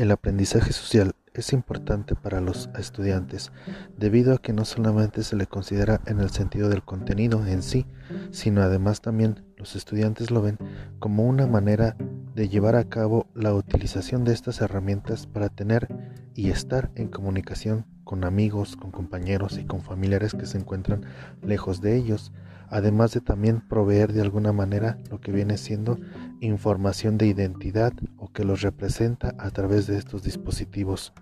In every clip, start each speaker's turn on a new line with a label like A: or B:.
A: El aprendizaje social es importante para los estudiantes debido a que no solamente se le considera en el sentido del contenido en sí, sino además también los estudiantes lo ven como una manera de llevar a cabo la utilización de estas herramientas para tener y estar en comunicación con amigos, con compañeros y con familiares que se encuentran lejos de ellos, además de también proveer de alguna manera lo que viene siendo información de identidad o que los representa a través de estos dispositivos.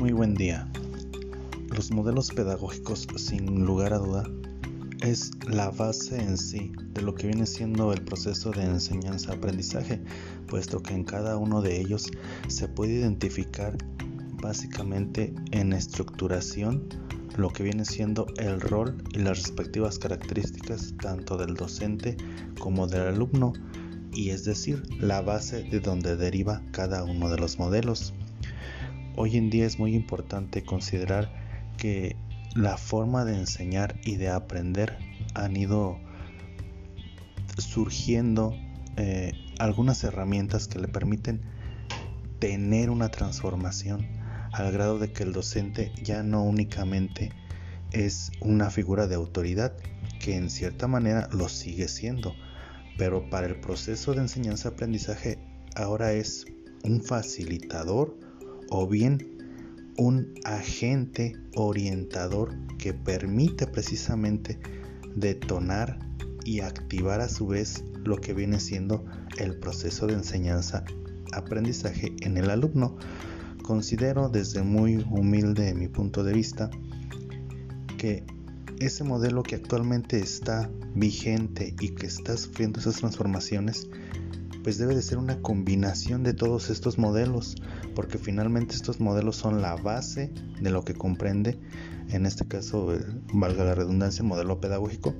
B: Muy buen día. Los modelos pedagógicos, sin lugar a duda, es la base en sí de lo que viene siendo el proceso de enseñanza-aprendizaje, puesto que en cada uno de ellos se puede identificar básicamente en estructuración lo que viene siendo el rol y las respectivas características tanto del docente como del alumno y es decir la base de donde deriva cada uno de los modelos. Hoy en día es muy importante considerar que la forma de enseñar y de aprender han ido surgiendo eh, algunas herramientas que le permiten tener una transformación al grado de que el docente ya no únicamente es una figura de autoridad, que en cierta manera lo sigue siendo, pero para el proceso de enseñanza-aprendizaje ahora es un facilitador o bien un agente orientador que permite precisamente detonar y activar a su vez lo que viene siendo el proceso de enseñanza-aprendizaje en el alumno. Considero desde muy humilde mi punto de vista que ese modelo que actualmente está vigente y que está sufriendo esas transformaciones pues debe de ser una combinación de todos estos modelos, porque finalmente estos modelos son la base de lo que comprende, en este caso, valga la redundancia, el modelo pedagógico,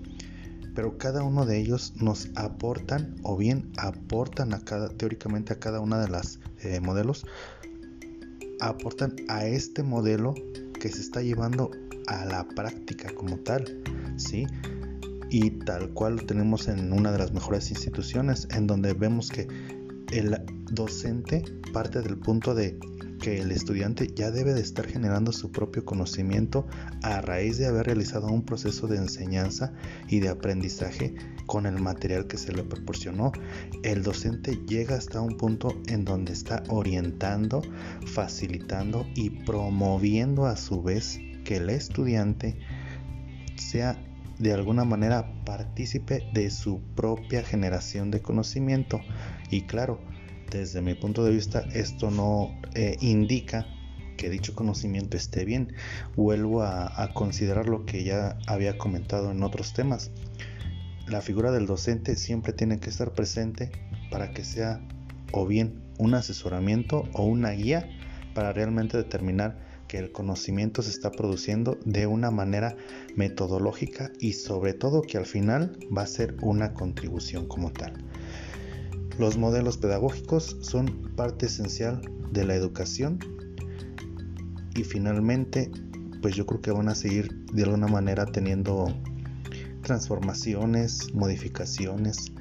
B: pero cada uno de ellos nos aportan o bien aportan a cada, teóricamente a cada una de las eh, modelos, aportan a este modelo que se está llevando a la práctica como tal, ¿sí? y tal cual lo tenemos en una de las mejores instituciones en donde vemos que el docente parte del punto de que el estudiante ya debe de estar generando su propio conocimiento a raíz de haber realizado un proceso de enseñanza y de aprendizaje con el material que se le proporcionó. El docente llega hasta un punto en donde está orientando, facilitando y promoviendo a su vez que el estudiante sea de alguna manera partícipe de su propia generación de conocimiento. Y claro, desde mi punto de vista esto no eh, indica que dicho conocimiento esté bien. Vuelvo a, a considerar lo que ya había comentado en otros temas. La figura del docente siempre tiene que estar presente para que sea o bien un asesoramiento o una guía para realmente determinar que el conocimiento se está produciendo de una manera metodológica y sobre todo que al final va a ser una contribución como tal. Los modelos pedagógicos son parte esencial de la educación y finalmente pues yo creo que van a seguir de alguna manera teniendo transformaciones, modificaciones,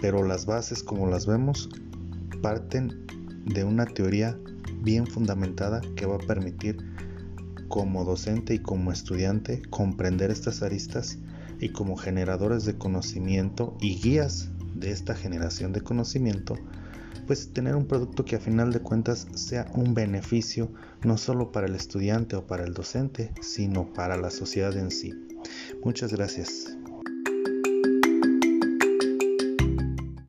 B: pero las bases como las vemos parten de una teoría bien fundamentada que va a permitir como docente y como estudiante comprender estas aristas y como generadores de conocimiento y guías de esta generación de conocimiento, pues tener un producto que a final de cuentas sea un beneficio no solo para el estudiante o para el docente, sino para la sociedad en sí. Muchas gracias.